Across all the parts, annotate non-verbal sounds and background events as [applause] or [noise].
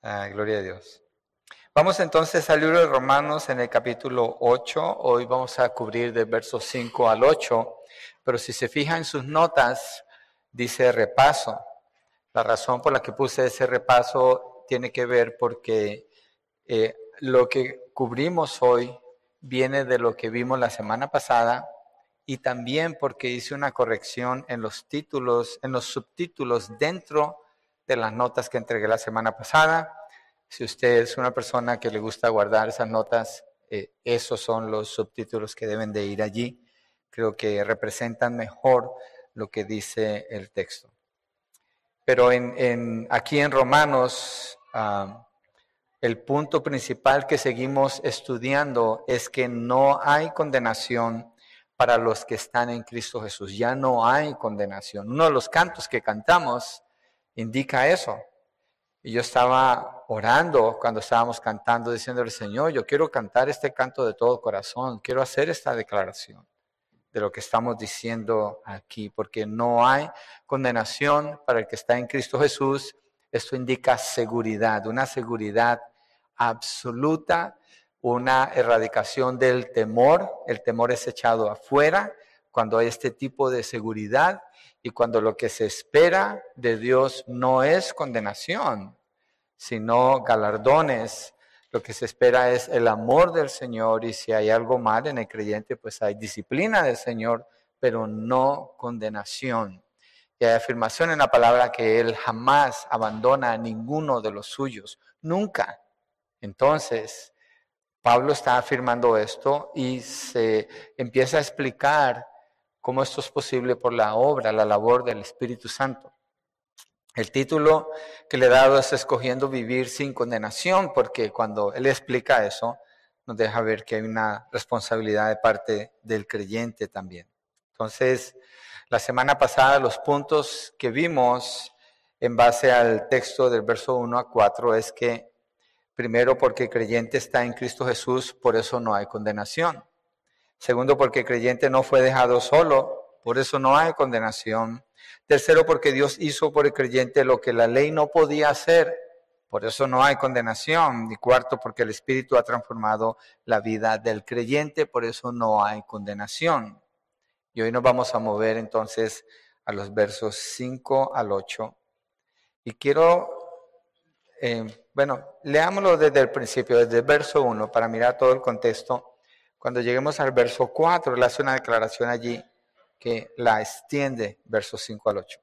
Ah, gloria a Dios. Vamos entonces al libro de Romanos en el capítulo 8. Hoy vamos a cubrir del verso 5 al 8. Pero si se fijan en sus notas, dice repaso. La razón por la que puse ese repaso tiene que ver porque eh, lo que cubrimos hoy viene de lo que vimos la semana pasada y también porque hice una corrección en los títulos, en los subtítulos dentro de las notas que entregué la semana pasada. Si usted es una persona que le gusta guardar esas notas, eh, esos son los subtítulos que deben de ir allí. Creo que representan mejor lo que dice el texto. Pero en, aquí en Romanos, el punto principal que seguimos estudiando es que no hay condenación para los que están en Cristo Jesús. Ya no hay condenación. Uno de los cantos que cantamos indica eso. Y yo estaba orando cuando estábamos cantando, diciéndole, Señor, yo quiero cantar este canto de todo corazón, quiero hacer esta declaración de lo que estamos diciendo aquí, porque no hay condenación para el que está en Cristo Jesús. Esto indica seguridad, una seguridad absoluta, una erradicación del temor. El temor es echado afuera cuando hay este tipo de seguridad y cuando lo que se espera de Dios no es condenación, sino galardones. Lo que se espera es el amor del Señor y si hay algo mal en el creyente, pues hay disciplina del Señor, pero no condenación. Y hay afirmación en la palabra que Él jamás abandona a ninguno de los suyos, nunca. Entonces, Pablo está afirmando esto y se empieza a explicar cómo esto es posible por la obra, la labor del Espíritu Santo. El título que le he dado es Escogiendo vivir sin condenación, porque cuando él explica eso, nos deja ver que hay una responsabilidad de parte del creyente también. Entonces, la semana pasada los puntos que vimos en base al texto del verso 1 a 4 es que, primero, porque el creyente está en Cristo Jesús, por eso no hay condenación. Segundo, porque el creyente no fue dejado solo, por eso no hay condenación. Tercero, porque Dios hizo por el creyente lo que la ley no podía hacer, por eso no hay condenación. Y cuarto, porque el Espíritu ha transformado la vida del creyente, por eso no hay condenación. Y hoy nos vamos a mover entonces a los versos 5 al 8. Y quiero, eh, bueno, leámoslo desde el principio, desde el verso 1, para mirar todo el contexto. Cuando lleguemos al verso 4, él hace una declaración allí que la extiende, versos 5 al 8.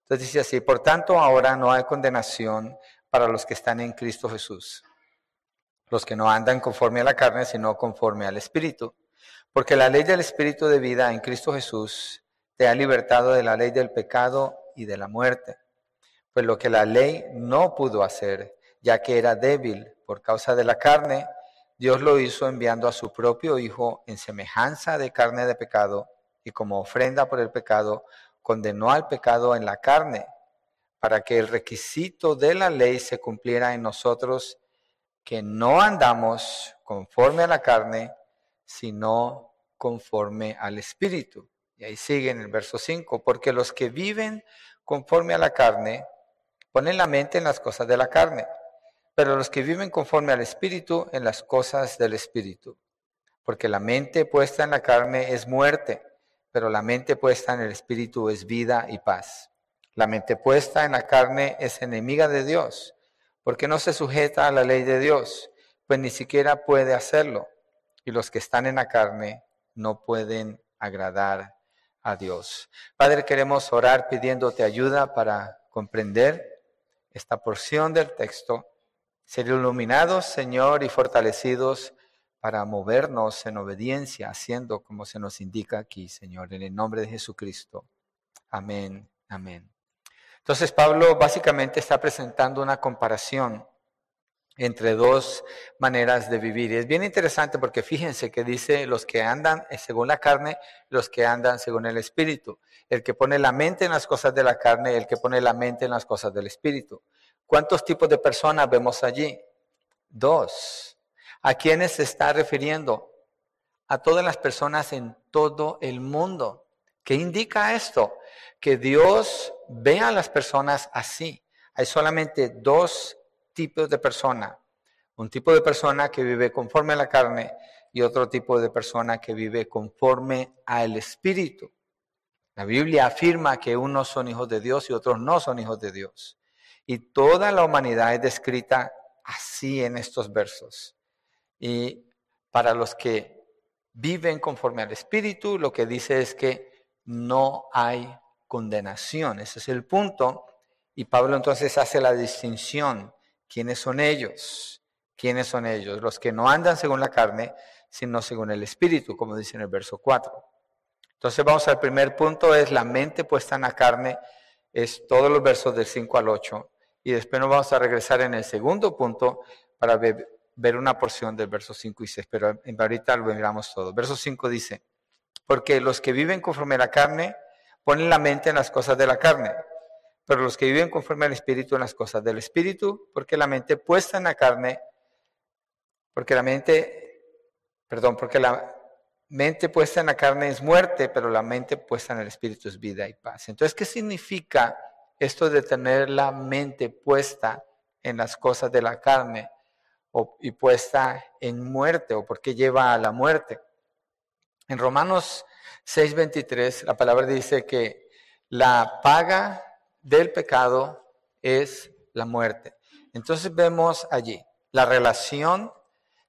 Entonces dice así, por tanto ahora no hay condenación para los que están en Cristo Jesús, los que no andan conforme a la carne, sino conforme al Espíritu. Porque la ley del Espíritu de vida en Cristo Jesús te ha libertado de la ley del pecado y de la muerte. Pues lo que la ley no pudo hacer, ya que era débil por causa de la carne, Dios lo hizo enviando a su propio Hijo en semejanza de carne de pecado y como ofrenda por el pecado, condenó al pecado en la carne, para que el requisito de la ley se cumpliera en nosotros, que no andamos conforme a la carne, sino conforme al Espíritu. Y ahí sigue en el verso 5, porque los que viven conforme a la carne ponen la mente en las cosas de la carne pero los que viven conforme al Espíritu en las cosas del Espíritu. Porque la mente puesta en la carne es muerte, pero la mente puesta en el Espíritu es vida y paz. La mente puesta en la carne es enemiga de Dios, porque no se sujeta a la ley de Dios, pues ni siquiera puede hacerlo. Y los que están en la carne no pueden agradar a Dios. Padre, queremos orar pidiéndote ayuda para comprender esta porción del texto ser iluminados, Señor, y fortalecidos para movernos en obediencia, haciendo como se nos indica aquí, Señor, en el nombre de Jesucristo. Amén, amén. Entonces Pablo básicamente está presentando una comparación entre dos maneras de vivir. Y es bien interesante porque fíjense que dice los que andan según la carne, los que andan según el espíritu. El que pone la mente en las cosas de la carne, el que pone la mente en las cosas del espíritu. ¿Cuántos tipos de personas vemos allí? Dos. ¿A quiénes se está refiriendo? A todas las personas en todo el mundo. ¿Qué indica esto? Que Dios ve a las personas así. Hay solamente dos tipos de persona. Un tipo de persona que vive conforme a la carne y otro tipo de persona que vive conforme al Espíritu. La Biblia afirma que unos son hijos de Dios y otros no son hijos de Dios. Y toda la humanidad es descrita así en estos versos. Y para los que viven conforme al Espíritu, lo que dice es que no hay condenación. Ese es el punto. Y Pablo entonces hace la distinción. ¿Quiénes son ellos? ¿Quiénes son ellos? Los que no andan según la carne, sino según el Espíritu, como dice en el verso 4. Entonces vamos al primer punto, es la mente puesta en la carne, es todos los versos del 5 al 8. Y después nos vamos a regresar en el segundo punto para ver, una porción del verso 5 y 6, pero ahorita lo miramos todo. Verso 5 dice, porque los que viven conforme a la carne ponen la mente en las cosas de la carne, pero los que viven conforme al Espíritu en las cosas del Espíritu, porque la mente puesta en la carne, porque la mente Perdón, porque la mente puesta en la carne es muerte, pero la mente puesta en el espíritu es vida y paz. Entonces, ¿qué significa esto de tener la mente puesta en las cosas de la carne y puesta en muerte o por qué lleva a la muerte? En Romanos 6:23 la palabra dice que la paga del pecado es la muerte. Entonces vemos allí la relación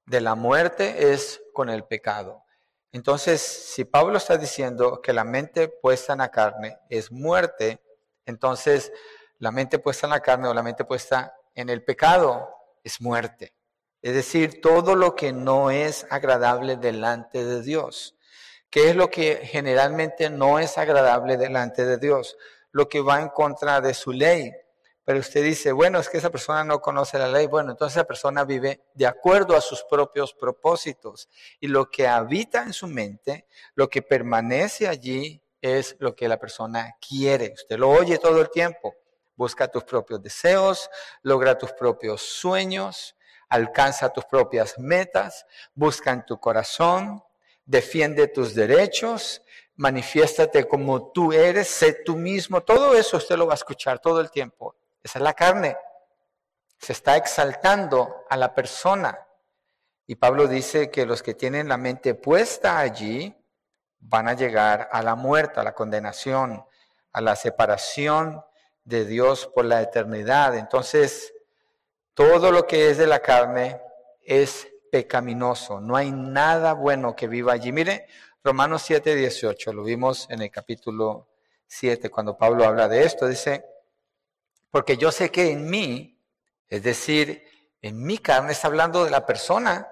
de la muerte es con el pecado. Entonces, si Pablo está diciendo que la mente puesta en la carne es muerte, entonces la mente puesta en la carne o la mente puesta en el pecado es muerte. Es decir, todo lo que no es agradable delante de Dios. ¿Qué es lo que generalmente no es agradable delante de Dios? Lo que va en contra de su ley, pero usted dice, bueno, es que esa persona no conoce la ley. Bueno, entonces esa persona vive de acuerdo a sus propios propósitos. Y lo que habita en su mente, lo que permanece allí, es lo que la persona quiere. Usted lo oye todo el tiempo. Busca tus propios deseos, logra tus propios sueños, alcanza tus propias metas, busca en tu corazón, defiende tus derechos, manifiéstate como tú eres, sé tú mismo. Todo eso usted lo va a escuchar todo el tiempo. Esa es la carne. Se está exaltando a la persona. Y Pablo dice que los que tienen la mente puesta allí van a llegar a la muerte, a la condenación, a la separación de Dios por la eternidad. Entonces, todo lo que es de la carne es pecaminoso. No hay nada bueno que viva allí. Mire, Romanos 7, 18, lo vimos en el capítulo 7, cuando Pablo habla de esto, dice, porque yo sé que en mí, es decir, en mi carne, está hablando de la persona,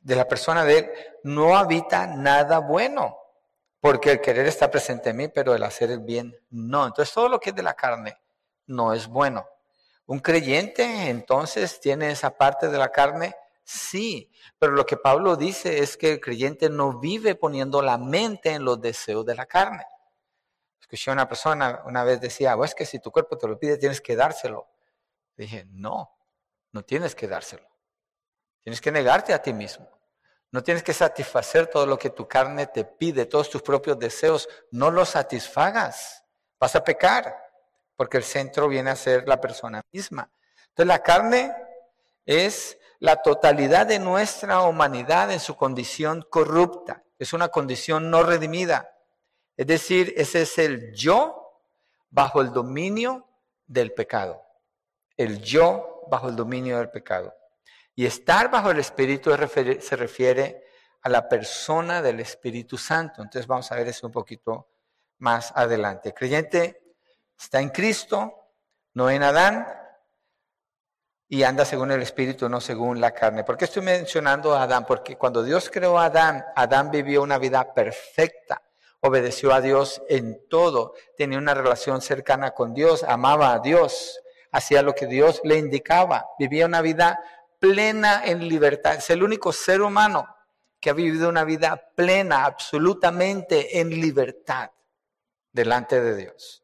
de la persona de él, no habita nada bueno. Porque el querer está presente en mí, pero el hacer el bien no. Entonces todo lo que es de la carne no es bueno. Un creyente entonces tiene esa parte de la carne, sí, pero lo que Pablo dice es que el creyente no vive poniendo la mente en los deseos de la carne. Escuché a una persona una vez decía, oh, es que si tu cuerpo te lo pide, tienes que dárselo. Dije, no, no tienes que dárselo. Tienes que negarte a ti mismo. No tienes que satisfacer todo lo que tu carne te pide, todos tus propios deseos. No los satisfagas. Vas a pecar, porque el centro viene a ser la persona misma. Entonces la carne es la totalidad de nuestra humanidad en su condición corrupta. Es una condición no redimida. Es decir, ese es el yo bajo el dominio del pecado. El yo bajo el dominio del pecado. Y estar bajo el Espíritu se refiere a la persona del Espíritu Santo. Entonces vamos a ver eso un poquito más adelante. El creyente está en Cristo, no en Adán, y anda según el Espíritu, no según la carne. ¿Por qué estoy mencionando a Adán? Porque cuando Dios creó a Adán, Adán vivió una vida perfecta obedeció a Dios en todo, tenía una relación cercana con Dios, amaba a Dios, hacía lo que Dios le indicaba, vivía una vida plena en libertad. Es el único ser humano que ha vivido una vida plena, absolutamente en libertad delante de Dios,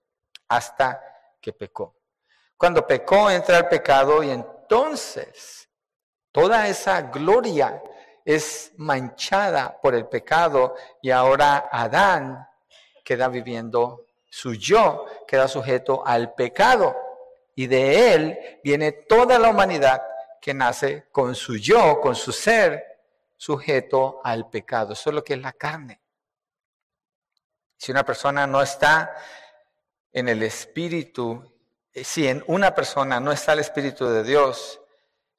hasta que pecó. Cuando pecó entra el pecado y entonces toda esa gloria es manchada por el pecado y ahora Adán queda viviendo, su yo queda sujeto al pecado. y de él viene toda la humanidad que nace con su yo, con su ser sujeto al pecado. Eso es lo que es la carne. Si una persona no está en el espíritu, eh, si en una persona no está el espíritu de Dios,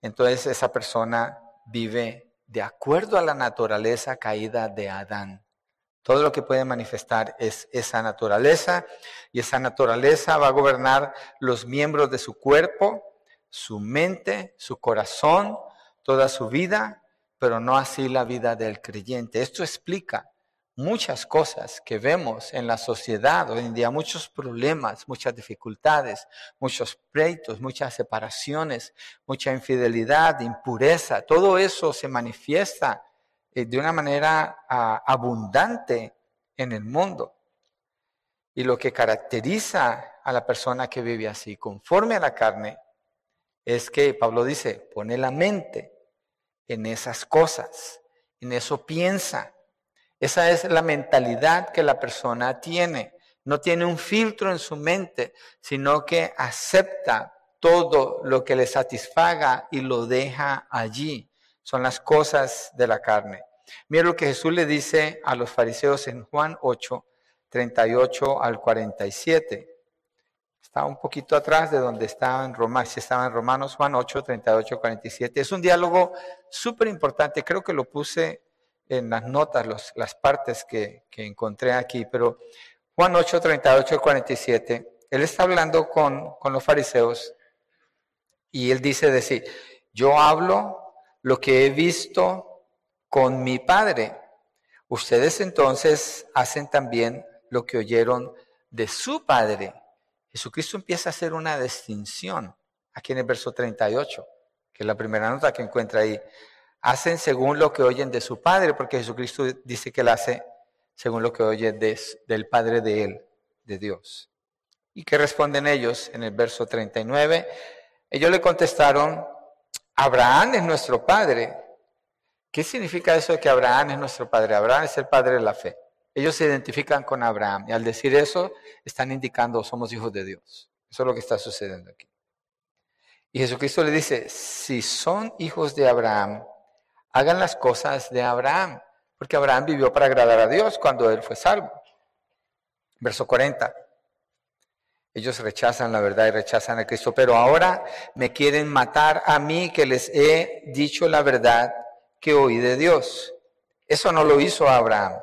entonces esa persona vive de acuerdo a la naturaleza caída de Adán. Todo lo que puede manifestar es esa naturaleza y esa naturaleza va a gobernar los miembros de su cuerpo, su mente, su corazón, toda su vida, pero no así la vida del creyente. Esto explica muchas cosas que vemos en la sociedad hoy en día, muchos problemas, muchas dificultades, muchos pleitos, muchas separaciones, mucha infidelidad, impureza, todo eso se manifiesta eh, de una manera ah, abundante en el mundo. Y lo que caracteriza a la persona que vive así, conforme a la carne, es que Pablo dice, pone la mente en esas cosas, en eso piensa. Esa es la mentalidad que la persona tiene. No tiene un filtro en su mente, sino que acepta todo lo que le satisfaga y lo deja allí son las cosas de la carne. Mira lo que Jesús le dice a los fariseos en Juan 8, 38 al 47. Está un poquito atrás de donde estaba en Romanos, si estaba en Romanos, Juan 8, 38, 47. Es un diálogo súper importante, creo que lo puse en las notas, las partes que, encontré aquí, pero Juan 8, 38, 47, él está hablando con, con los fariseos y él dice decir, yo hablo lo que he visto con mi Padre. Ustedes entonces hacen también lo que oyeron de su Padre. Jesucristo empieza a hacer una distinción aquí en el verso 38, que es la primera nota que encuentra ahí. Hacen según lo que oyen de su Padre, porque Jesucristo dice que él hace según lo que oye del Padre de él, de Dios. ¿Y qué responden ellos en el verso 39? Ellos le contestaron, Abraham es nuestro padre. ¿Qué significa eso de que Abraham es nuestro padre? Abraham es el padre de la fe. Ellos se identifican con Abraham y al decir eso están indicando somos hijos de Dios. Eso es lo que está sucediendo aquí. Y Jesucristo le dice, si son hijos de Abraham, hagan las cosas de Abraham, porque Abraham vivió para agradar a Dios cuando él fue salvo. Verso 40. Ellos rechazan la verdad y rechazan a Cristo, pero ahora me quieren matar a mí que les he dicho la verdad que oí de Dios. Eso no lo hizo Abraham.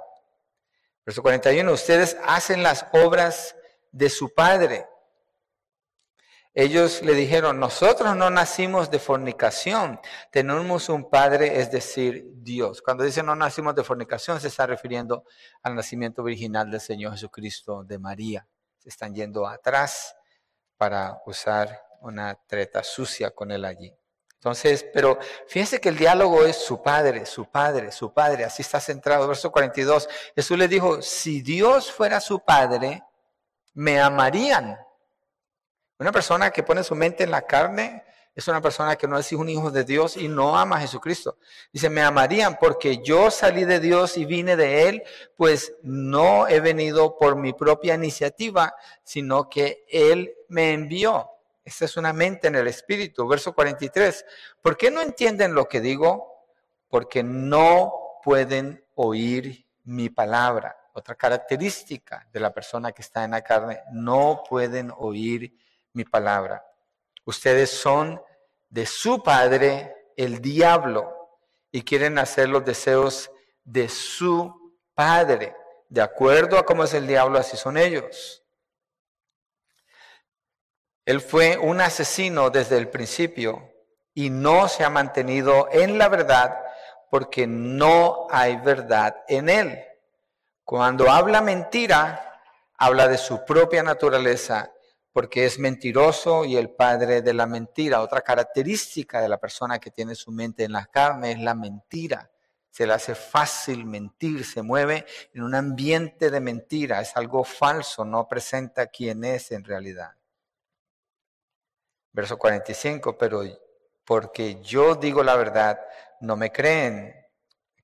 Verso 41, ustedes hacen las obras de su padre. Ellos le dijeron, nosotros no nacimos de fornicación, tenemos un padre, es decir, Dios. Cuando dice no nacimos de fornicación, se está refiriendo al nacimiento original del Señor Jesucristo de María se están yendo atrás para usar una treta sucia con él allí. Entonces, pero fíjense que el diálogo es su padre, su padre, su padre, así está centrado. Verso 42, Jesús le dijo, si Dios fuera su padre, me amarían. Una persona que pone su mente en la carne es una persona que no es un hijo de Dios y no ama a Jesucristo. Dice, me amarían porque yo salí de Dios y vine de Él, pues no he venido por mi propia iniciativa, sino que Él me envió. Esta es una mente en el Espíritu. Verso 43. ¿Por qué no entienden lo que digo? Porque no pueden oír mi palabra. Otra característica de la persona que está en la carne, no pueden oír mi palabra. Ustedes son de su padre, el diablo, y quieren hacer los deseos de su padre. De acuerdo a cómo es el diablo, así son ellos. Él fue un asesino desde el principio y no se ha mantenido en la verdad porque no hay verdad en él. Cuando habla mentira, habla de su propia naturaleza porque es mentiroso y el padre de la mentira. Otra característica de la persona que tiene su mente en la carne es la mentira. Se le hace fácil mentir, se mueve en un ambiente de mentira, es algo falso, no presenta quién es en realidad. Verso 45, pero porque yo digo la verdad, no me creen.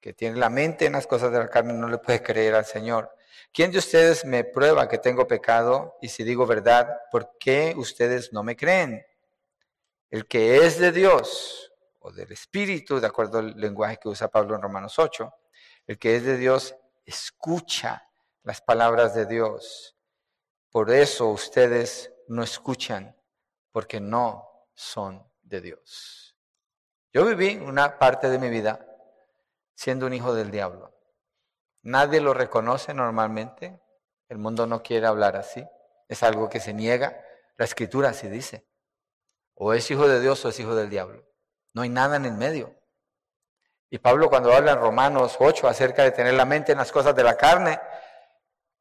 Que tiene la mente en las cosas de la carne no le puede creer al Señor. ¿Quién de ustedes me prueba que tengo pecado? Y si digo verdad, ¿por qué ustedes no me creen? El que es de Dios o del Espíritu, de acuerdo al lenguaje que usa Pablo en Romanos 8, el que es de Dios escucha las palabras de Dios. Por eso ustedes no escuchan, porque no son de Dios. Yo viví una parte de mi vida siendo un hijo del diablo. Nadie lo reconoce normalmente. El mundo no quiere hablar así. Es algo que se niega. La escritura así dice. O es hijo de Dios o es hijo del diablo. No hay nada en el medio. Y Pablo cuando habla en Romanos 8 acerca de tener la mente en las cosas de la carne,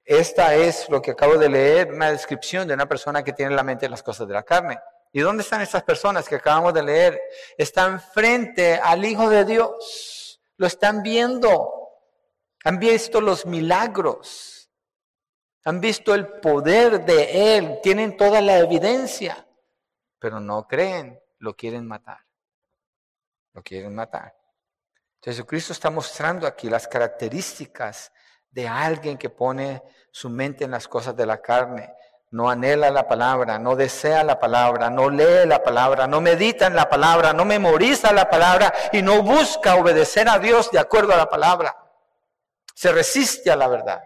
esta es lo que acabo de leer, una descripción de una persona que tiene la mente en las cosas de la carne. ¿Y dónde están estas personas que acabamos de leer? Están frente al Hijo de Dios. Lo están viendo. Han visto los milagros. Han visto el poder de Él. Tienen toda la evidencia. Pero no creen. Lo quieren matar. Lo quieren matar. Jesucristo está mostrando aquí las características de alguien que pone su mente en las cosas de la carne. No anhela la palabra, no desea la palabra, no lee la palabra, no medita en la palabra, no memoriza la palabra y no busca obedecer a Dios de acuerdo a la palabra se resiste a la verdad.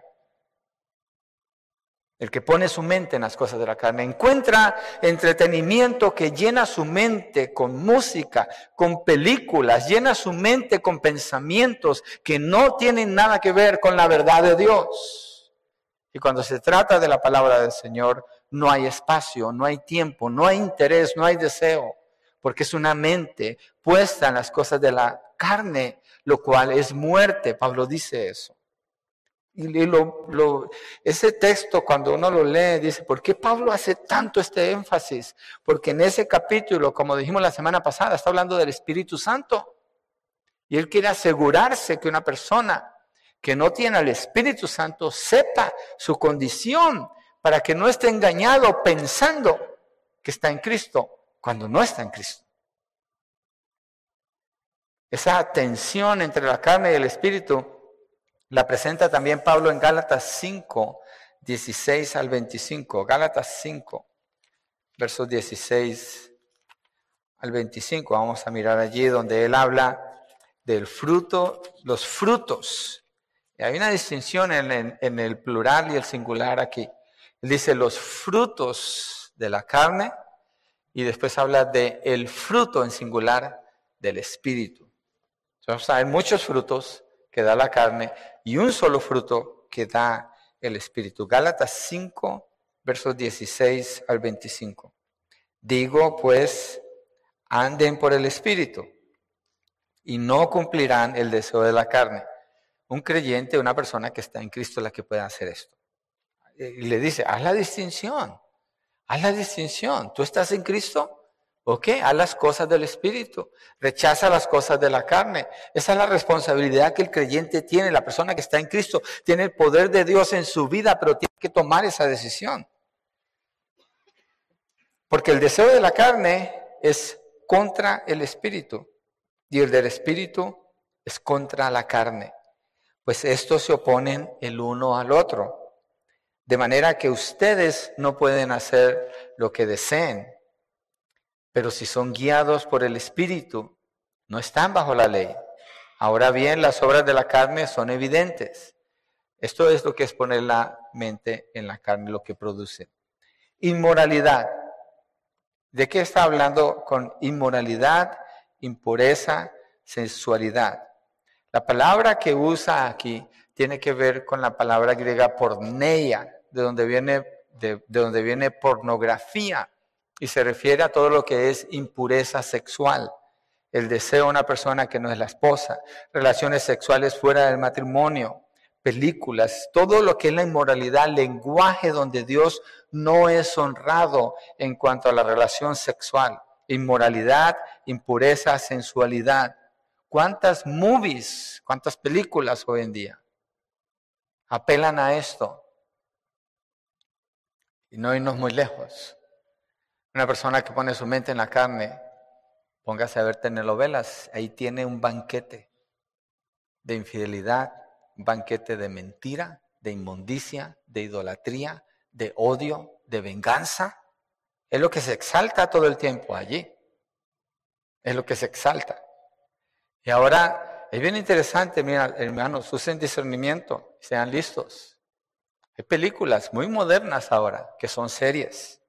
El que pone su mente en las cosas de la carne encuentra entretenimiento que llena su mente con música, con películas, llena su mente con pensamientos que no tienen nada que ver con la verdad de Dios. Y cuando se trata de la palabra del Señor, no hay espacio, no hay tiempo, no hay interés, no hay deseo, porque es una mente puesta en las cosas de la carne, lo cual es muerte. Pablo dice eso. Ese texto, cuando uno lo lee, dice, ¿por qué Pablo hace tanto este énfasis? Porque en ese capítulo, como dijimos la semana pasada, está hablando del Espíritu Santo. Y él quiere asegurarse que una persona que no tiene al Espíritu Santo sepa su condición para que no esté engañado pensando que está en Cristo cuando no está en Cristo. Esa tensión entre la carne y el Espíritu la presenta también Pablo en Gálatas 5, 16 al 25. Gálatas 5, versos 16 al 25. Vamos a mirar allí donde él habla del fruto, los frutos. Hay una distinción en, en el plural y el singular aquí. Él dice los frutos de la carne y después habla de el fruto en singular del espíritu. Entonces hay muchos frutos que da la carne y un solo fruto que da el Espíritu. Gálatas 5, versos 16 al 25. Digo pues, anden por el Espíritu y no cumplirán el deseo de la carne. Un creyente, una persona que está en Cristo, la que puede hacer esto. Y le dice, haz la distinción, haz la distinción. ¿Tú estás en Cristo? ¿Ok? Haz las cosas del Espíritu. Rechaza las cosas de la carne. Esa es la responsabilidad que el creyente tiene. La persona que está en Cristo tiene el poder de Dios en su vida, pero tiene que tomar esa decisión. Porque el deseo de la carne es contra el Espíritu y el del Espíritu es contra la carne. Pues estos se oponen el uno al otro. De manera que ustedes no pueden hacer lo que deseen. Pero si son guiados por el Espíritu, no están bajo la ley. Ahora bien, las obras de la carne son evidentes. Esto es lo que es poner la mente en la carne, lo que produce. Inmoralidad. ¿De qué está hablando con inmoralidad, impureza, sensualidad? La palabra que usa aquí tiene que ver con la palabra griega porneia, de donde viene, de donde viene pornografía y se refiere a todo lo que es impureza sexual, el deseo de una persona que no es la esposa, relaciones sexuales fuera del matrimonio, películas, todo lo que es la inmoralidad, lenguaje donde Dios no es honrado en cuanto a la relación sexual, inmoralidad, impureza, sensualidad. ¿Cuántas movies, cuántas películas hoy en día apelan a esto? Y no irnos muy lejos. Una persona que pone su mente en la carne, póngase a ver telenovelas, ahí tiene un banquete de infidelidad, un banquete de mentira, de inmundicia, de idolatría, de odio, de venganza. Es lo que se exalta todo el tiempo allí. Es lo que se exalta. Y ahora es bien interesante, mira, hermanos, usen discernimiento, sean listos. Hay películas muy modernas ahora, que son series.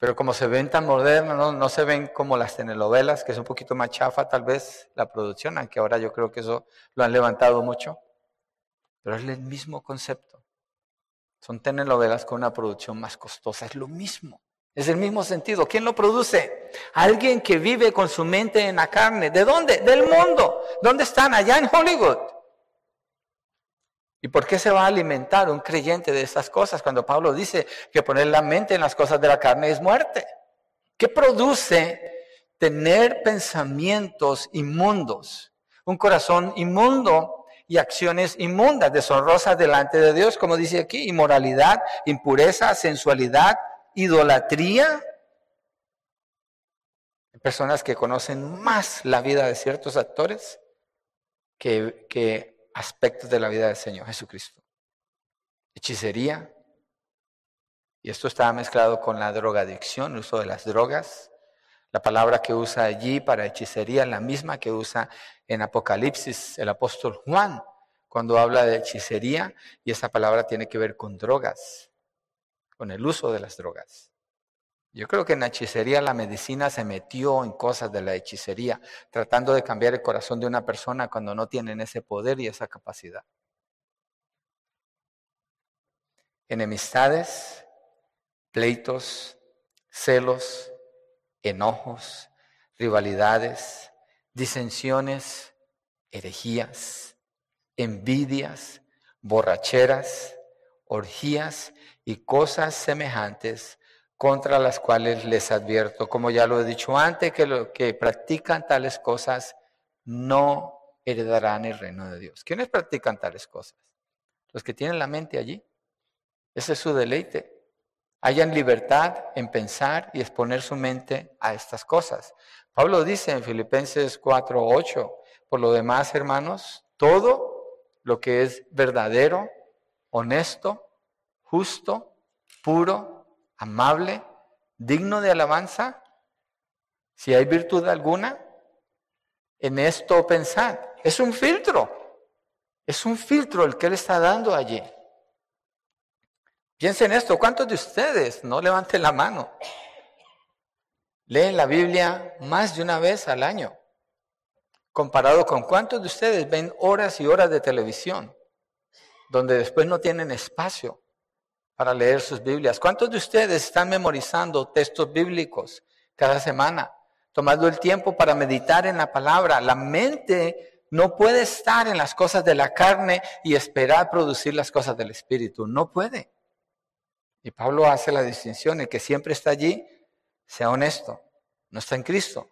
Pero como se ven tan modernas, no, no, se ven como las telenovelas, que es un poquito más chafa tal vez la producción, aunque ahora yo creo que eso lo han levantado mucho. Pero es el mismo concepto. Son telenovelas con una producción más costosa, es lo mismo. Es el mismo sentido. ¿Quién lo produce? Alguien que vive con su mente en la carne. ¿De dónde? Del mundo. ¿Dónde están? Allá en Hollywood. ¿Y por qué se va a alimentar un creyente de estas cosas cuando Pablo dice que poner la mente en las cosas de la carne es muerte? ¿Qué produce tener pensamientos inmundos? Un corazón inmundo y acciones inmundas, deshonrosas delante de Dios, como dice aquí, inmoralidad, impureza, sensualidad, idolatría. Personas que conocen más la vida de ciertos actores que, que aspectos de la vida del Señor Jesucristo. Hechicería. Y esto está mezclado con la drogadicción, el uso de las drogas. La palabra que usa allí para hechicería es la misma que usa en Apocalipsis el apóstol Juan cuando habla de hechicería y esa palabra tiene que ver con drogas con el uso de las drogas. Yo creo que en la hechicería la medicina se metió en cosas de la hechicería, tratando de cambiar el corazón de una persona cuando no tienen ese poder y esa capacidad. Enemistades, pleitos, celos, enojos, rivalidades, disensiones, herejías, envidias, borracheras, orgías y cosas semejantes contra las cuales les advierto, como ya lo he dicho antes, que los que practican tales cosas no heredarán el reino de Dios. ¿Quiénes practican tales cosas? Los que tienen la mente allí. Ese es su deleite. Hayan libertad en pensar y exponer su mente a estas cosas. Pablo dice en Filipenses 4:8, por lo demás, hermanos, todo lo que es verdadero, honesto, justo, puro, amable, digno de alabanza, si hay virtud alguna, en esto pensad. Es un filtro. Es un filtro el que él está dando allí. Piensen esto, ¿cuántos de ustedes, no levanten la mano, leen la Biblia más de una vez al año? Comparado con cuántos de ustedes ven horas y horas de televisión, donde después no tienen espacio para leer sus Biblias. ¿Cuántos de ustedes están memorizando textos bíblicos cada semana? Tomando el tiempo para meditar en la palabra. La mente no puede estar en las cosas de la carne y esperar producir las cosas del Espíritu. No puede. Y Pablo hace la distinción, el que siempre está allí, sea honesto, no está en Cristo,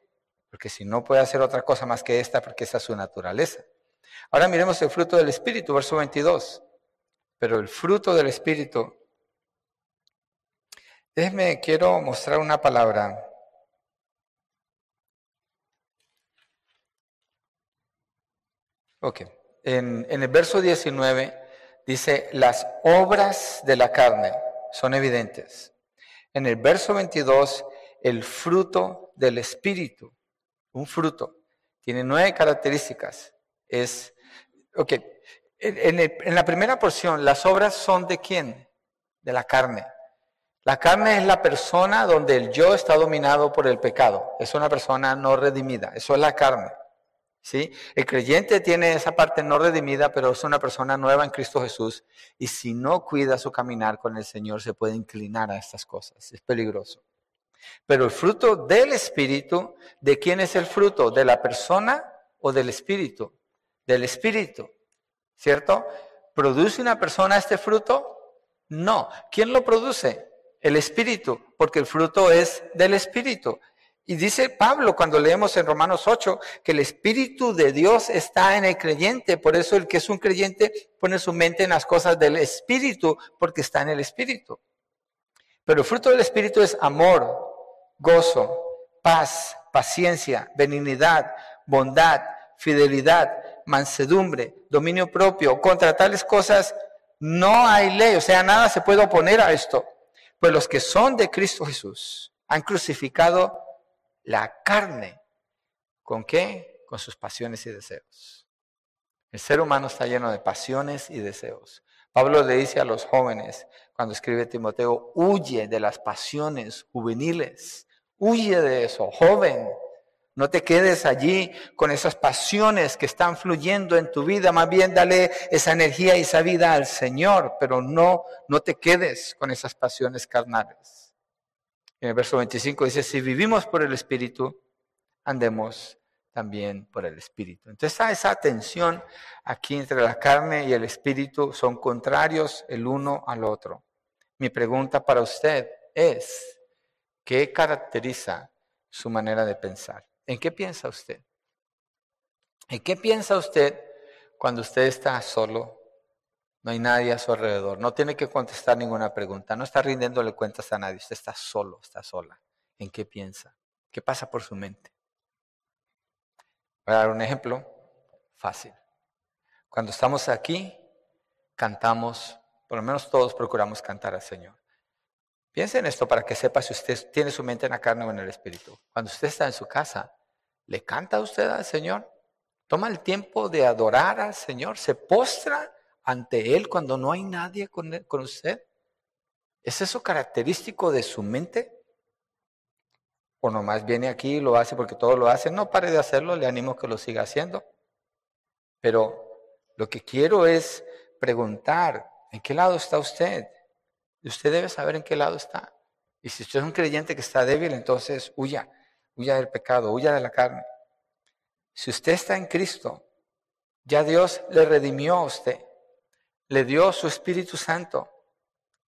porque si no puede hacer otra cosa más que esta, porque esa es su naturaleza. Ahora miremos el fruto del Espíritu, verso 22. Pero el fruto del Espíritu Déjeme, quiero mostrar una palabra. Ok, en, el verso 19 dice, las obras de la carne son evidentes. En el verso 22, el fruto del Espíritu, un fruto, tiene nueve características. Es, ok, en, en la primera porción, las obras son de quién? De la carne. La carne es la persona donde el yo está dominado por el pecado. Es una persona no redimida. Eso es la carne. ¿sí? El creyente tiene esa parte no redimida, pero es una persona nueva en Cristo Jesús. Y si no cuida su caminar con el Señor, se puede inclinar a estas cosas. Es peligroso. Pero el fruto del Espíritu, ¿de quién es el fruto? ¿De la persona o del Espíritu? Del Espíritu. ¿Cierto? ¿Produce una persona este fruto? No. ¿Quién lo produce? El Espíritu, porque el fruto es del Espíritu. Y dice Pablo cuando leemos en Romanos 8 que el Espíritu de Dios está en el creyente. Por eso el que es un creyente pone su mente en las cosas del Espíritu, porque está en el Espíritu. Pero el fruto del Espíritu es amor, gozo, paz, paciencia, benignidad, bondad, fidelidad, mansedumbre, dominio propio. Contra tales cosas No hay ley, o sea, nada se puede oponer a esto. Pues los que son de Cristo Jesús han crucificado la carne. ¿Con qué? Con sus pasiones y deseos. El ser humano está lleno de pasiones y deseos. Pablo le dice a los jóvenes, cuando escribe Timoteo, huye de las pasiones juveniles, huye de eso, joven. No te quedes allí con esas pasiones que están fluyendo en tu vida, más bien dale esa energía y esa vida al Señor, pero no, no te quedes con esas pasiones carnales. En el verso 25 dice, si vivimos por el Espíritu, andemos también por el Espíritu. Entonces esa tensión aquí entre la carne y el Espíritu son contrarios el uno al otro. Mi pregunta para usted es, ¿qué caracteriza su manera de pensar? ¿En qué piensa usted? ¿En qué piensa usted cuando usted está solo? No hay nadie a su alrededor, no tiene que contestar ninguna pregunta, no está rindiéndole cuentas a nadie, usted está solo, está sola. ¿En qué piensa? ¿Qué pasa por su mente? Voy a dar un ejemplo fácil. Cuando estamos aquí, cantamos, por lo menos todos procuramos cantar al Señor. Piensen en esto para que sepa si usted tiene su mente en la carne o en el espíritu. Cuando usted está en su casa, ¿le canta usted al Señor? ¿Toma el tiempo de adorar al Señor? ¿Se postra ante Él cuando no hay nadie con, con usted? ¿Es eso característico de su mente? o nomás viene aquí y lo hace porque todos lo hacen, no pare de hacerlo, le animo que lo siga haciendo. Pero lo que quiero es preguntar, ¿en qué lado está usted? Y usted debe saber en qué lado está. Y si usted es un creyente que está débil, entonces huya, huya del pecado, huya de la carne. Si usted está en Cristo, ya Dios le redimió a usted, le dio su Espíritu Santo,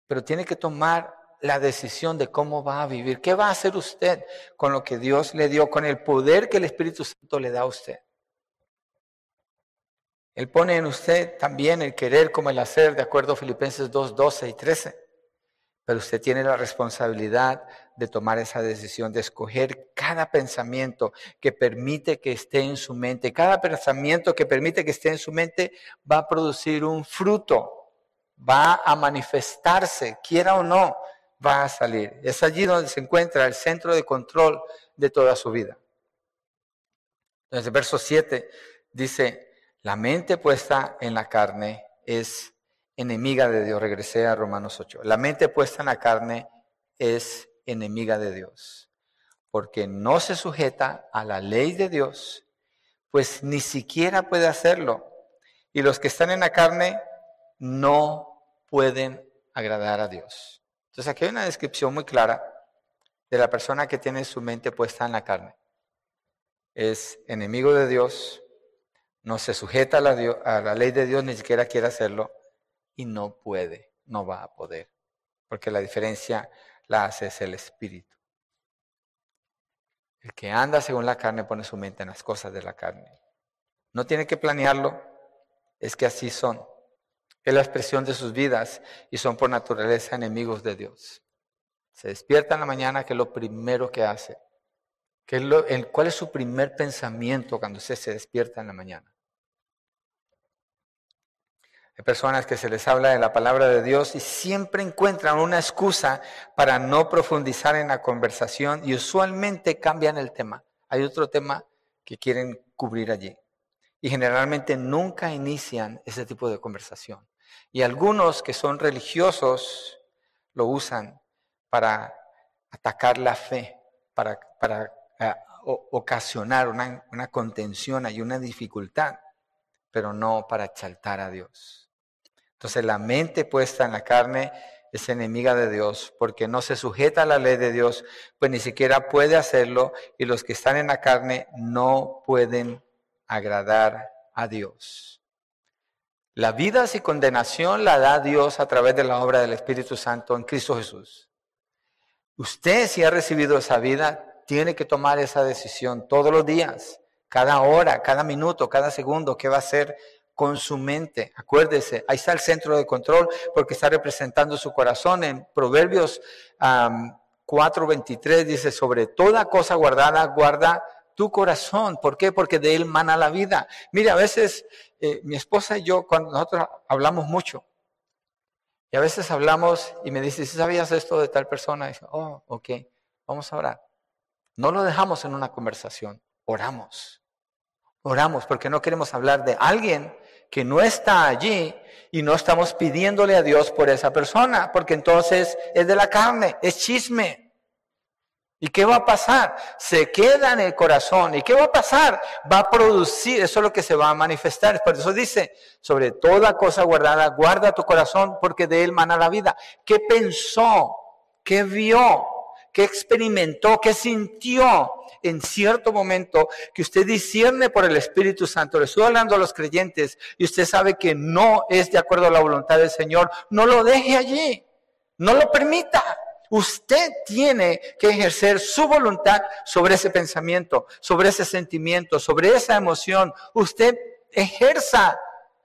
pero tiene que tomar la decisión de cómo va a vivir. ¿Qué va a hacer usted con lo que Dios le dio, con el poder que el Espíritu Santo le da a usted? Él pone en usted también el querer como el hacer, de acuerdo a Filipenses 2, 12 y 13. Pero usted tiene la responsabilidad de tomar esa decisión, de escoger cada pensamiento que permite que esté en su mente. Cada pensamiento que permite que esté en su mente va a producir un fruto, va a manifestarse, quiera o no va a salir. Es allí donde se encuentra el centro de control de toda su vida. Entonces, el verso 7 dice, la mente puesta en la carne es enemiga de Dios. Regresé a Romanos 8. La mente puesta en la carne es enemiga de Dios, porque no se sujeta a la ley de Dios, pues ni siquiera puede hacerlo. Y los que están en la carne no pueden agradar a Dios. Entonces aquí hay una descripción muy clara de la persona que tiene su mente puesta en la carne. Es enemigo de Dios, no se sujeta a la, ley de Dios, ni siquiera quiere hacerlo, y no puede, no va a poder, porque la diferencia la hace es el espíritu. El que anda según la carne pone su mente en las cosas de la carne. No tiene que planearlo, es que así son es la expresión de sus vidas y son por naturaleza enemigos de Dios. Se despierta en la mañana, que es lo primero que hace. es lo, ¿Cuál es su primer pensamiento cuando usted se despierta en la mañana? Hay personas que se les habla de la palabra de Dios y siempre encuentran una excusa para no profundizar en la conversación y usualmente cambian el tema. Hay otro tema que quieren cubrir allí. Y generalmente nunca inician ese tipo de conversación. Y algunos que son religiosos lo usan para atacar la fe, para, eh, ocasionar una, una contención y una dificultad, pero no para exaltar a Dios. Entonces la mente puesta en la carne es enemiga de Dios porque no se sujeta a la ley de Dios, pues ni siquiera puede hacerlo y los que están en la carne no pueden agradar a Dios. La vida sin condenación la da Dios a través de la obra del Espíritu Santo en Cristo Jesús. Usted si ha recibido esa vida, tiene que tomar esa decisión todos los días, cada hora, cada minuto, cada segundo, qué va a hacer con su mente. Acuérdese, ahí está el centro de control porque está representando su corazón. En Proverbios 4:23 dice, sobre toda cosa guardada, guarda tu corazón. ¿Por qué? Porque de él mana la vida. Mire, a veces eh, mi esposa y yo, cuando nosotros hablamos mucho, Y a veces hablamos y me dice, ¿sabías esto de tal persona? Y dice, oh, ok, vamos a orar. No lo dejamos en una conversación, oramos. Oramos porque no queremos hablar de alguien que no está allí y no estamos pidiéndole a Dios por esa persona, porque entonces es de la carne, es chisme. ¿Y qué va a pasar? Se queda en el corazón. ¿Y qué va a pasar? Va a producir, eso es lo que se va a manifestar. Por eso dice, sobre toda cosa guardada, guarda tu corazón porque de él mana la vida. ¿Qué pensó? ¿Qué vio? ¿Qué experimentó? ¿Qué sintió en cierto momento que usted discierne por el Espíritu Santo? Le estoy hablando a los creyentes y usted sabe que no es de acuerdo a la voluntad del Señor. No lo deje allí. No lo permita. Usted tiene que ejercer su voluntad sobre ese pensamiento, sobre ese sentimiento, sobre esa emoción. Usted ejerza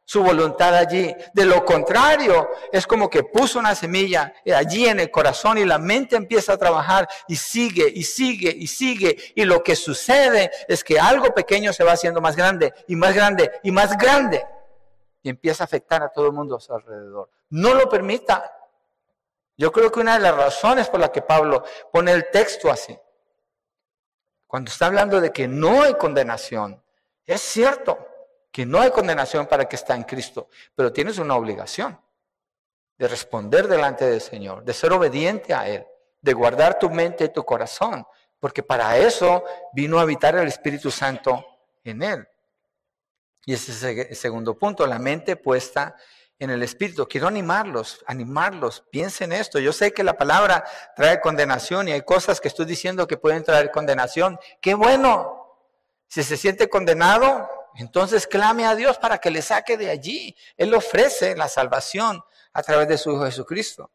su voluntad allí. De lo contrario, es como que puso una semilla allí en el corazón y la mente empieza a trabajar y sigue y sigue y sigue. Y lo que sucede es que algo pequeño se va haciendo más grande y más grande y más grande. Y empieza a afectar a todo el mundo a su alrededor. No lo permita. Yo creo que una de las razones por la que Pablo pone el texto así, cuando está hablando de que no hay condenación, es cierto que no hay condenación para el que está en Cristo, pero tienes una obligación de responder delante del Señor, de ser obediente a Él, de guardar tu mente y tu corazón, porque para eso vino a habitar el Espíritu Santo en Él. Y ese es el segundo punto, la mente puesta en el Espíritu. Quiero animarlos, animarlos. Piensen esto. Yo sé que la palabra trae condenación y hay cosas que estoy diciendo que pueden traer condenación. ¡Qué bueno! Si se siente condenado, entonces clame a Dios para que le saque de allí. Él ofrece la salvación a través de su Hijo Jesucristo.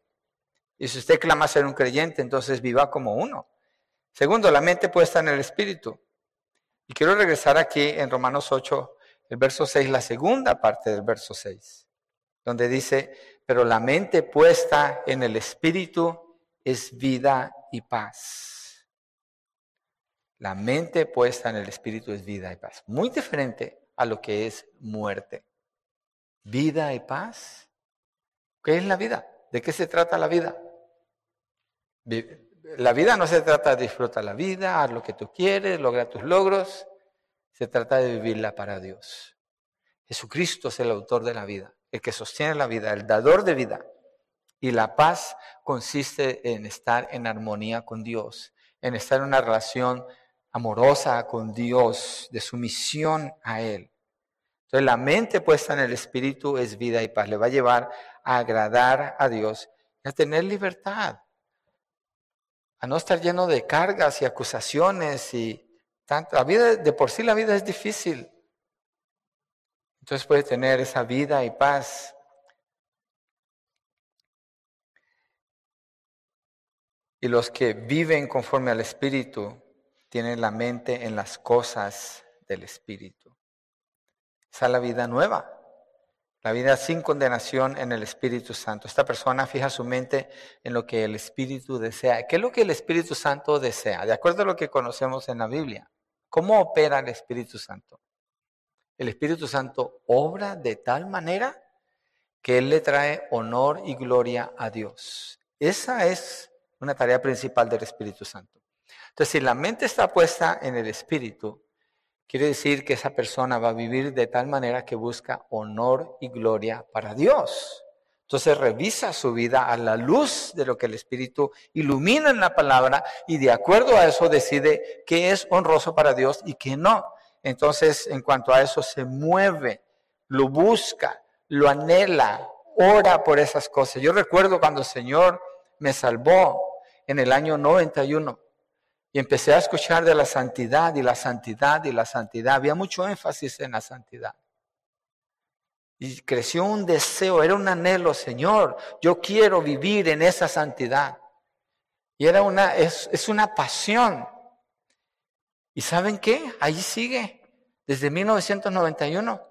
Y si usted clama ser un creyente, entonces viva como uno. Segundo, la mente puesta en el Espíritu. Y quiero regresar aquí en Romanos 8, el verso 6, la segunda parte del verso 6 donde dice, pero la mente puesta en el Espíritu es vida y paz. La mente puesta en el Espíritu es vida y paz. Muy diferente a lo que es muerte. Vida y paz. ¿Qué es la vida? ¿De qué se trata la vida? La vida no se trata de disfrutar la vida, haz lo que tú quieres, logra tus logros. Se trata de vivirla para Dios. Jesucristo es el autor de la vida el que sostiene la vida, el dador de vida. Y la paz consiste en estar en armonía con Dios, en estar en una relación amorosa con Dios, de sumisión a Él. Entonces la mente puesta en el Espíritu es vida y paz. Le va a llevar a agradar a Dios y a tener libertad. A no estar lleno de cargas y acusaciones y tanto. La vida, de por sí la vida es difícil. Entonces puede tener esa vida y paz. Y los que viven conforme al Espíritu tienen la mente en las cosas del Espíritu. Esa es la vida nueva. La vida sin condenación en el Espíritu Santo. Esta persona fija su mente en lo que el Espíritu desea. ¿Qué es lo que el Espíritu Santo desea? De acuerdo a lo que conocemos en la Biblia. ¿Cómo opera el Espíritu Santo? el Espíritu Santo obra de tal manera que Él le trae honor y gloria a Dios. Esa es una tarea principal del Espíritu Santo. Entonces, si la mente está puesta en el Espíritu, quiere decir que esa persona va a vivir de tal manera que busca honor y gloria para Dios. Entonces revisa su vida a la luz de lo que el Espíritu ilumina en la palabra y de acuerdo a eso decide qué es honroso para Dios y qué no. Entonces, en cuanto a eso, se mueve, lo busca, lo anhela, ora por esas cosas. Yo recuerdo cuando el Señor me salvó en el año 91 y empecé a escuchar de la santidad y la santidad y la santidad. Había mucho énfasis en la santidad. Y creció un deseo, era un anhelo, Señor, yo quiero vivir en esa santidad. Y era una, es, es una pasión. ¿Y saben qué? Ahí sigue, desde 1991.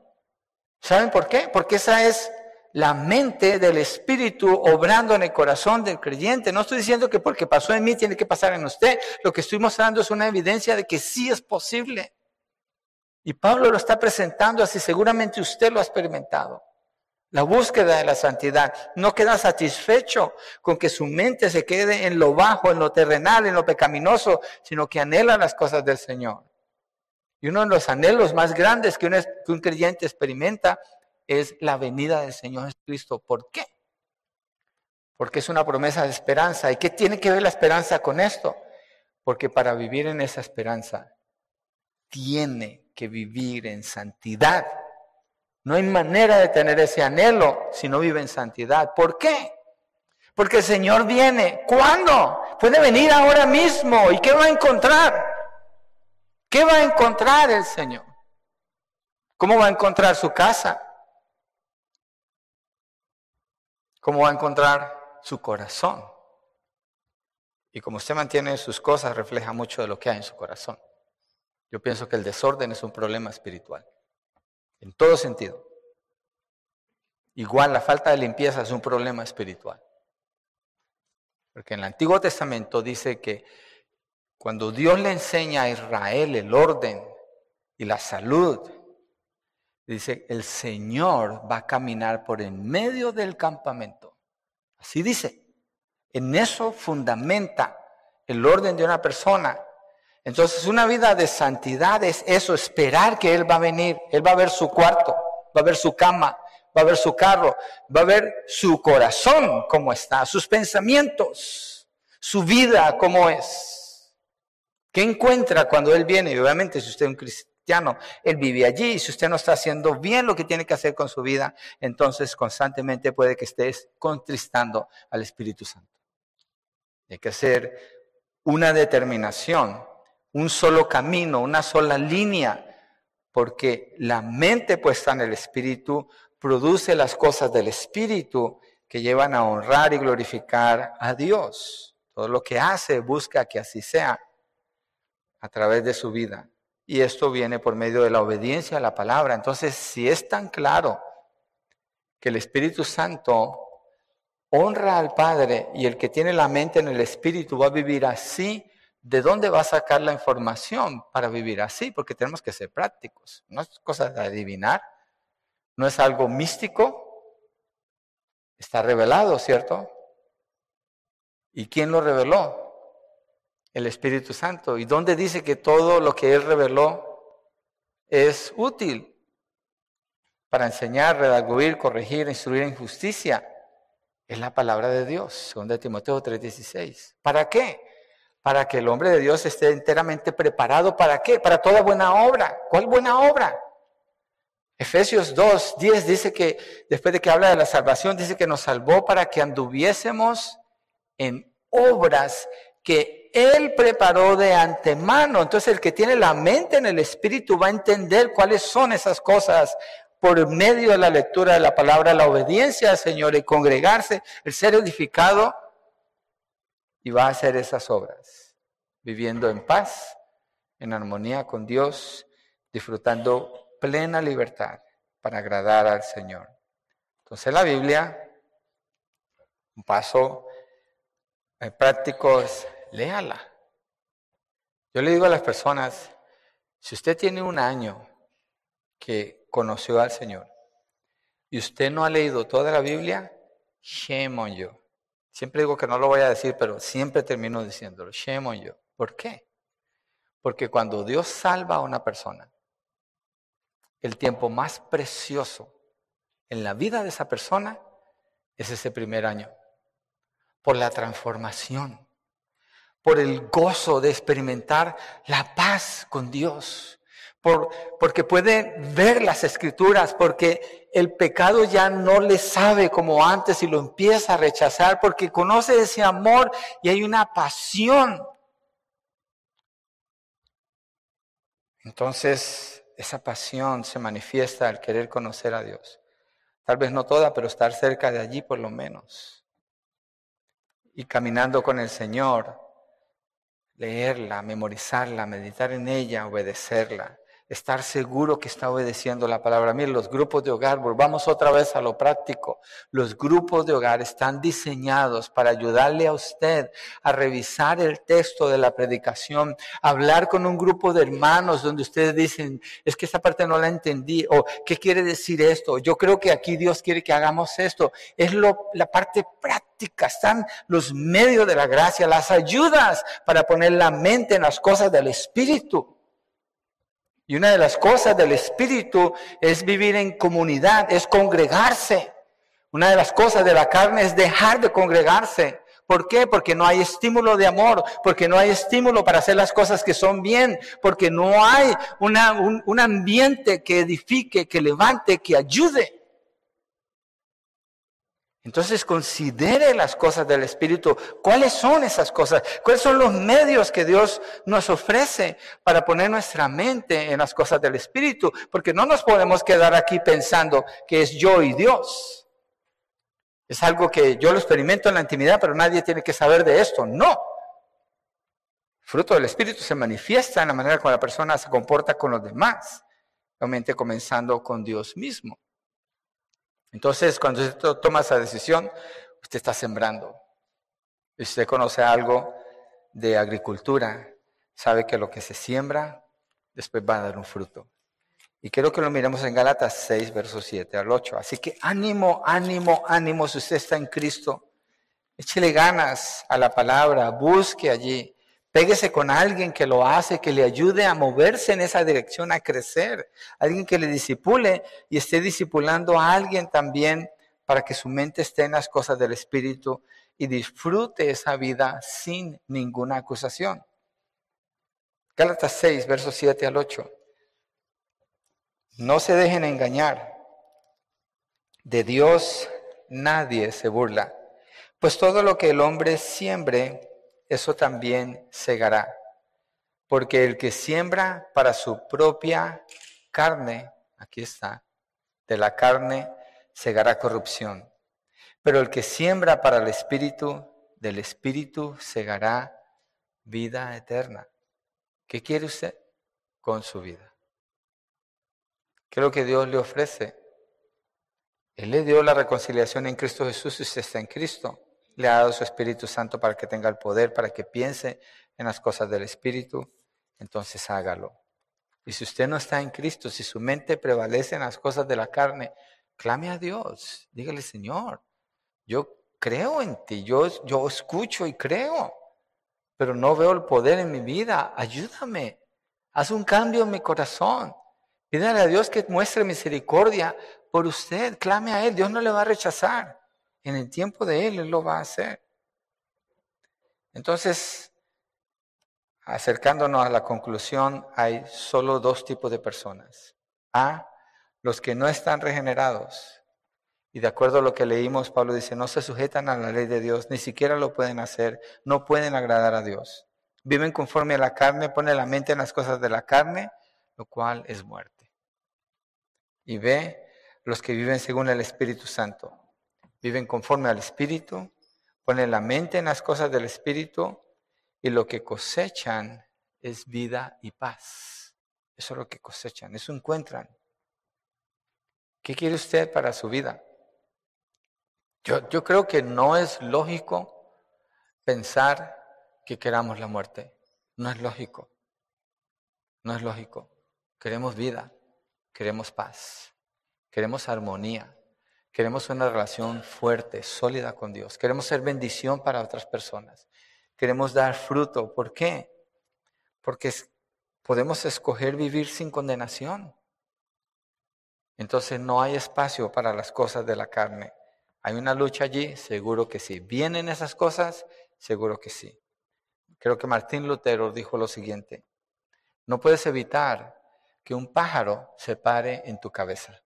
¿Saben por qué? Porque esa es la mente del Espíritu obrando en el corazón del creyente. No estoy diciendo que porque pasó en mí tiene que pasar en usted. Lo que estoy mostrando es una evidencia de que sí es posible. Y Pablo lo está presentando así, seguramente usted lo ha experimentado. la búsqueda de la santidad. No queda satisfecho con que su mente se quede en lo bajo, en lo terrenal, en lo pecaminoso, sino que anhela las cosas del Señor. Y uno de los anhelos más grandes que un, creyente experimenta es la venida del Señor Jesucristo. ¿Por qué? Porque es una promesa de esperanza. ¿Y qué tiene que ver la esperanza con esto? Porque para vivir en esa esperanza, tiene que vivir en santidad. No hay manera de tener ese anhelo si no vive en santidad. ¿Por qué? Porque el Señor viene. ¿Cuándo? Puede venir ahora mismo. ¿Y qué va a encontrar? ¿Qué va a encontrar el Señor? ¿Cómo va a encontrar su casa? ¿Cómo va a encontrar su corazón? Y como usted mantiene sus cosas, refleja mucho de lo que hay en su corazón. Yo pienso que el desorden es un problema espiritual, en todo sentido. Igual la falta de limpieza es un problema espiritual. Porque en el Antiguo Testamento dice que cuando Dios le enseña a Israel el orden y la salud, dice, el Señor va a caminar por en medio del campamento. Así dice. En eso fundamenta el orden de una persona. Entonces una vida de santidad es eso, esperar que Él va a venir. Él va a ver su cuarto, va a ver su cama, va a ver su carro, va a ver su corazón cómo está, sus pensamientos, su vida cómo es. ¿Qué encuentra cuando Él viene? Y obviamente si usted es un cristiano, Él vive allí. Y si usted no está haciendo bien lo que tiene que hacer con su vida, entonces constantemente puede que estés contristando al Espíritu Santo. Hay que hacer una determinación un solo camino, una sola línea, porque la mente puesta en el Espíritu produce las cosas del Espíritu que llevan a honrar y glorificar a Dios. Todo lo que hace busca que así sea a través de su vida. Y esto viene por medio de la obediencia a la palabra. Entonces, si es tan claro que el Espíritu Santo honra al Padre y el que tiene la mente en el Espíritu va a vivir así, ¿de dónde va a sacar la información para vivir así? Porque tenemos que ser prácticos. No es cosa de adivinar, no es algo místico. Está revelado, ¿cierto? ¿Y quién lo reveló? El Espíritu Santo. ¿Y dónde dice que todo lo que Él reveló es útil para enseñar, redarguir, corregir, instruir en justicia? Es la palabra de Dios, según de Timoteo 3:16. ¿Para qué? para que el hombre de Dios esté enteramente preparado. ¿Para qué? Para toda buena obra. ¿Cuál buena obra? Efesios 2, 10 dice que después de que habla de la salvación, dice que nos salvó para que anduviésemos en obras que Él preparó de antemano. Entonces el que tiene la mente en el Espíritu va a entender cuáles son esas cosas por medio de la lectura de la palabra, la obediencia al Señor, y congregarse, el ser edificado y va a hacer esas obras, viviendo en paz, en armonía con Dios, disfrutando plena libertad para agradar al Señor. Entonces la Biblia, un paso eh, práctico es léala. Yo le digo a las personas, si usted tiene un año que conoció al Señor y usted no ha leído toda la Biblia, shame on you. Siempre digo que no lo voy a decir, pero siempre termino diciéndolo. Shame on you. ¿Por qué? Porque cuando Dios salva a una persona, el tiempo más precioso en la vida de esa persona es ese primer año. Por la transformación, por el gozo de experimentar la paz con Dios, porque puede ver las escrituras, porque el pecado ya no le sabe como antes y lo empieza a rechazar, porque conoce ese amor y hay una pasión. Entonces, esa pasión se manifiesta al querer conocer a Dios. Tal vez no toda, pero estar cerca de allí por lo menos. Y caminando con el Señor, leerla, memorizarla, meditar en ella, obedecerla estar seguro que está obedeciendo la palabra. Mire, los grupos de hogar, volvamos otra vez a lo práctico. Los grupos de hogar están diseñados para ayudarle a usted a revisar el texto de la predicación, hablar con un grupo de hermanos donde ustedes dicen, es que esta parte no la entendí, o qué quiere decir esto. Yo creo que aquí Dios quiere que hagamos esto. Es lo, la parte práctica, están los medios de la gracia, las ayudas para poner la mente en las cosas del Espíritu. Y una de las cosas del Espíritu es vivir en comunidad, es congregarse. Una de las cosas de la carne es dejar de congregarse. ¿Por qué? Porque no hay estímulo de amor, porque no hay estímulo para hacer las cosas que son bien, porque no hay una, un, un ambiente que edifique, que levante, que ayude. Entonces considere las cosas del Espíritu. ¿Cuáles son esas cosas? ¿Cuáles son los medios que Dios nos ofrece para poner nuestra mente en las cosas del Espíritu? Porque no nos podemos quedar aquí pensando que es yo y Dios. Es algo que yo lo experimento en la intimidad, pero nadie tiene que saber de esto. No. fruto del Espíritu se manifiesta en la manera como la persona se comporta con los demás, obviamente comenzando con Dios mismo. Entonces, cuando usted toma esa decisión, usted está sembrando. Si usted conoce algo de agricultura, sabe que lo que se siembra, después va a dar un fruto. Y quiero que lo miremos en Gálatas 6, versos 7 al 8. Así que ánimo, ánimo, ánimo si usted está en Cristo. Échele ganas a la palabra, busque allí. Péguese con alguien que lo hace, que le ayude a moverse en esa dirección, a crecer. Alguien que le disipule y esté disipulando a alguien también para que su mente esté en las cosas del Espíritu y disfrute esa vida sin ninguna acusación. Gálatas 6, versos 7 al 8. No se dejen engañar. De Dios nadie se burla. Pues todo lo que el hombre siembre, eso también segará. Porque el que siembra para su propia carne, aquí está, de la carne segará corrupción. Pero el que siembra para el Espíritu, del Espíritu segará vida eterna. ¿Qué quiere usted con su vida? ¿Qué es lo que Dios le ofrece? Él le dio la reconciliación en Cristo Jesús y usted está en Cristo le ha dado su Espíritu Santo para que tenga el poder, para que piense en las cosas del Espíritu, entonces hágalo. Y si usted no está en Cristo, si su mente prevalece en las cosas de la carne, clame a Dios, dígale, Señor, yo creo en ti, yo, yo escucho y creo, pero no veo el poder en mi vida, ayúdame, haz un cambio en mi corazón. Pídale a Dios que muestre misericordia por usted, clame a Él, Dios no le va a rechazar. En el tiempo de Él, lo va a hacer. Entonces, acercándonos a la conclusión, hay solo dos tipos de personas. A, los que no están regenerados. Y de acuerdo a lo que leímos, Pablo dice, no se sujetan a la ley de Dios, ni siquiera lo pueden hacer, no pueden agradar a Dios. Viven conforme a la carne, ponen la mente en las cosas de la carne, lo cual es muerte. Y ve los que viven según el Espíritu Santo viven conforme al Espíritu, ponen la mente en las cosas del Espíritu y lo que cosechan es vida y paz. Eso es lo que cosechan, eso encuentran. ¿Qué quiere usted para su vida? Yo, yo creo que no es lógico pensar que queramos la muerte. No es lógico. No es lógico. Queremos vida, queremos paz, queremos armonía, Queremos una relación fuerte, sólida con Dios. Queremos ser bendición para otras personas. Queremos dar fruto. ¿Por qué? Porque podemos escoger vivir sin condenación. Entonces no hay espacio para las cosas de la carne. ¿Hay una lucha allí? Seguro que sí. ¿Vienen esas cosas? Seguro que sí. Creo que Martín Lutero dijo lo siguiente. No puedes evitar que un pájaro se pare en tu cabeza.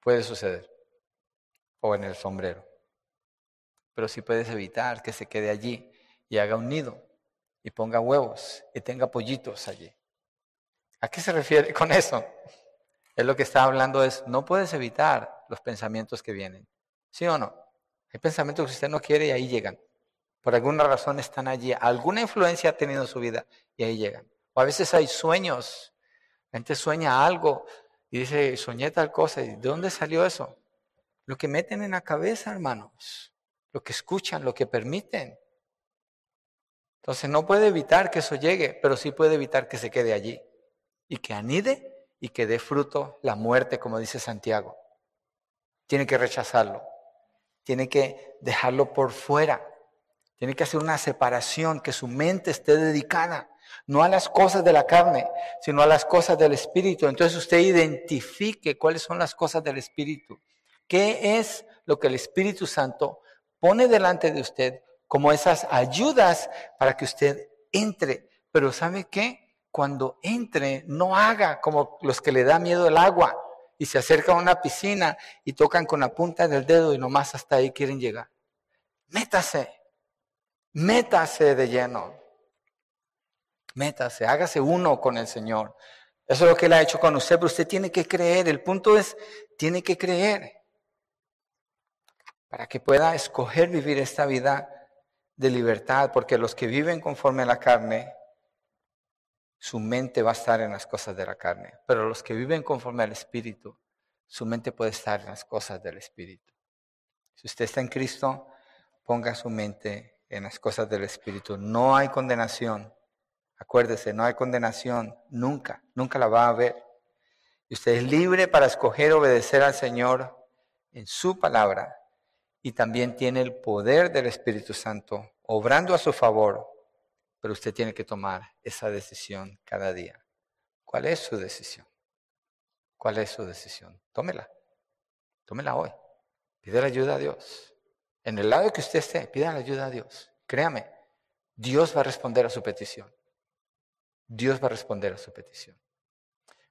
Puede suceder o en el sombrero. Pero si puedes evitar que se quede allí y haga un nido y ponga huevos y tenga pollitos allí. ¿A qué se refiere [laughs] con eso? Es lo que está hablando es, no puedes evitar los pensamientos que vienen. ¿Sí o no? Hay pensamientos que usted no quiere y ahí llegan. Por alguna razón están allí. Alguna influencia ha tenido en su vida y ahí llegan. O a veces hay sueños La gente sueña algo y dice, soñé tal cosa. ¿Y de dónde salió eso? Lo que meten en la cabeza, hermanos. Lo que escuchan, lo que permiten. Entonces no puede evitar que eso llegue, pero sí puede evitar que se quede allí. Y que anide y que dé fruto la muerte, como dice Santiago. Tiene que rechazarlo. Tiene que dejarlo por fuera. Tiene que hacer una separación, que su mente esté dedicada no a las cosas de la carne, sino a las cosas del Espíritu. Entonces usted identifique cuáles son las cosas del Espíritu. ¿Qué es lo que el Espíritu Santo pone delante de usted como esas ayudas para que usted entre? Pero ¿sabe qué? Cuando entre, no haga como los que le da miedo el agua y se acercan a una piscina y tocan con la punta del dedo y nomás hasta ahí quieren llegar. Métase, métase de lleno. Métase, hágase uno con el Señor. Eso es lo que Él ha hecho con usted, pero usted tiene que creer. El punto es, tiene que creer para que pueda escoger vivir esta vida de libertad, porque los que viven conforme a la carne, su mente va a estar en las cosas de la carne, pero los que viven conforme al Espíritu, su mente puede estar en las cosas del Espíritu. Si usted está en Cristo, ponga su mente en las cosas del Espíritu. No hay condenación Acuérdese, no hay condenación, nunca, nunca la va a haber. Y usted es libre para escoger obedecer al Señor en su palabra y también tiene el poder del Espíritu Santo obrando a su favor, pero usted tiene que tomar esa decisión cada día. ¿Cuál es su decisión? ¿Cuál es su decisión? Tómela. Tómela hoy. Pide la ayuda a Dios. En el lado que usted esté, pida la ayuda a Dios. Créame, Dios va a responder a su petición. Dios va a responder a su petición.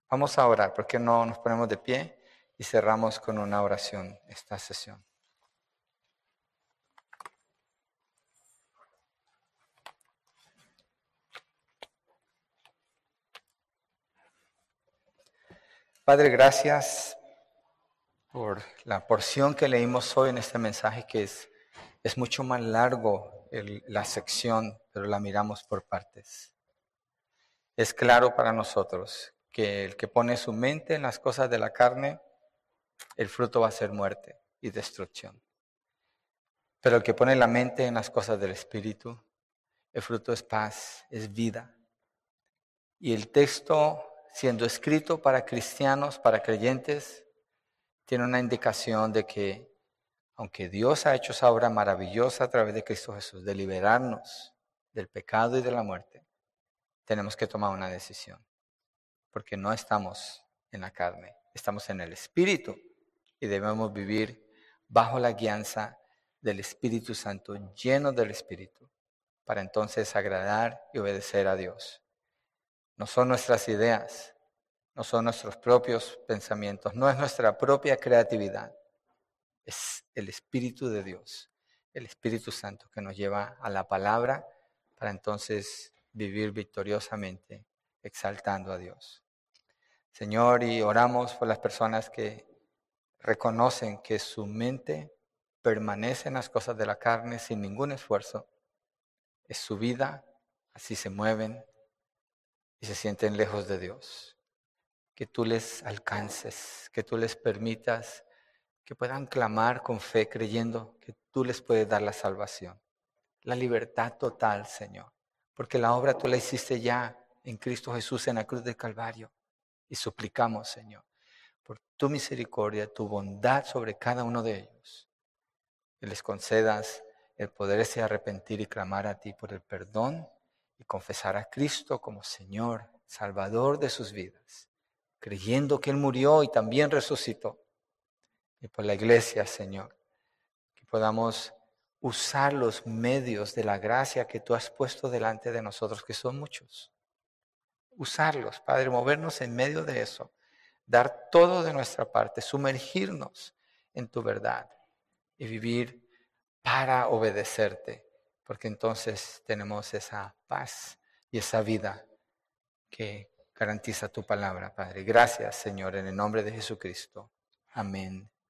Vamos a orar, ¿por qué no nos ponemos de pie y cerramos con una oración esta sesión? Padre, gracias por la porción que leímos hoy en este mensaje, que es, es mucho más largo la sección, pero la miramos por partes es claro para nosotros que el que pone su mente en las cosas de la carne, el fruto va a ser muerte y destrucción. Pero el que pone la mente en las cosas del Espíritu, el fruto es paz, es vida. Y el texto, siendo escrito para cristianos, para creyentes, tiene una indicación de que aunque Dios ha hecho esa obra maravillosa a través de Cristo Jesús, de liberarnos del pecado y de la muerte, tenemos que tomar una decisión, porque no estamos en la carne, estamos en el Espíritu y debemos vivir bajo la guianza del Espíritu Santo, lleno del Espíritu, para entonces agradar y obedecer a Dios. No son nuestras ideas, no son nuestros propios pensamientos, no es nuestra propia creatividad, es el Espíritu de Dios, el Espíritu Santo que nos lleva a la palabra para entonces vivir victoriosamente, exaltando a Dios. Señor, y oramos por las personas que reconocen que su mente permanece en las cosas de la carne sin ningún esfuerzo. Es su vida, así se mueven y se sienten lejos de Dios. Que tú les alcances, que tú les permitas que puedan clamar con fe, creyendo que tú les puedes dar la salvación, la libertad total, Señor porque la obra tú la hiciste ya en Cristo Jesús en la cruz del Calvario. Y suplicamos, Señor, por tu misericordia, tu bondad sobre cada uno de ellos, que les concedas el poderse arrepentir y clamar a ti por el perdón y confesar a Cristo como Señor, Salvador de sus vidas, creyendo que Él murió y también resucitó. Y por la iglesia, Señor, que podamos usar los medios de la gracia que tú has puesto delante de nosotros, que son muchos. Usarlos, Padre, movernos en medio de eso, dar todo de nuestra parte, sumergirnos en tu verdad y vivir para obedecerte, porque entonces tenemos esa paz y esa vida que garantiza tu palabra, Padre. Gracias, Señor, en el nombre de Jesucristo. Amén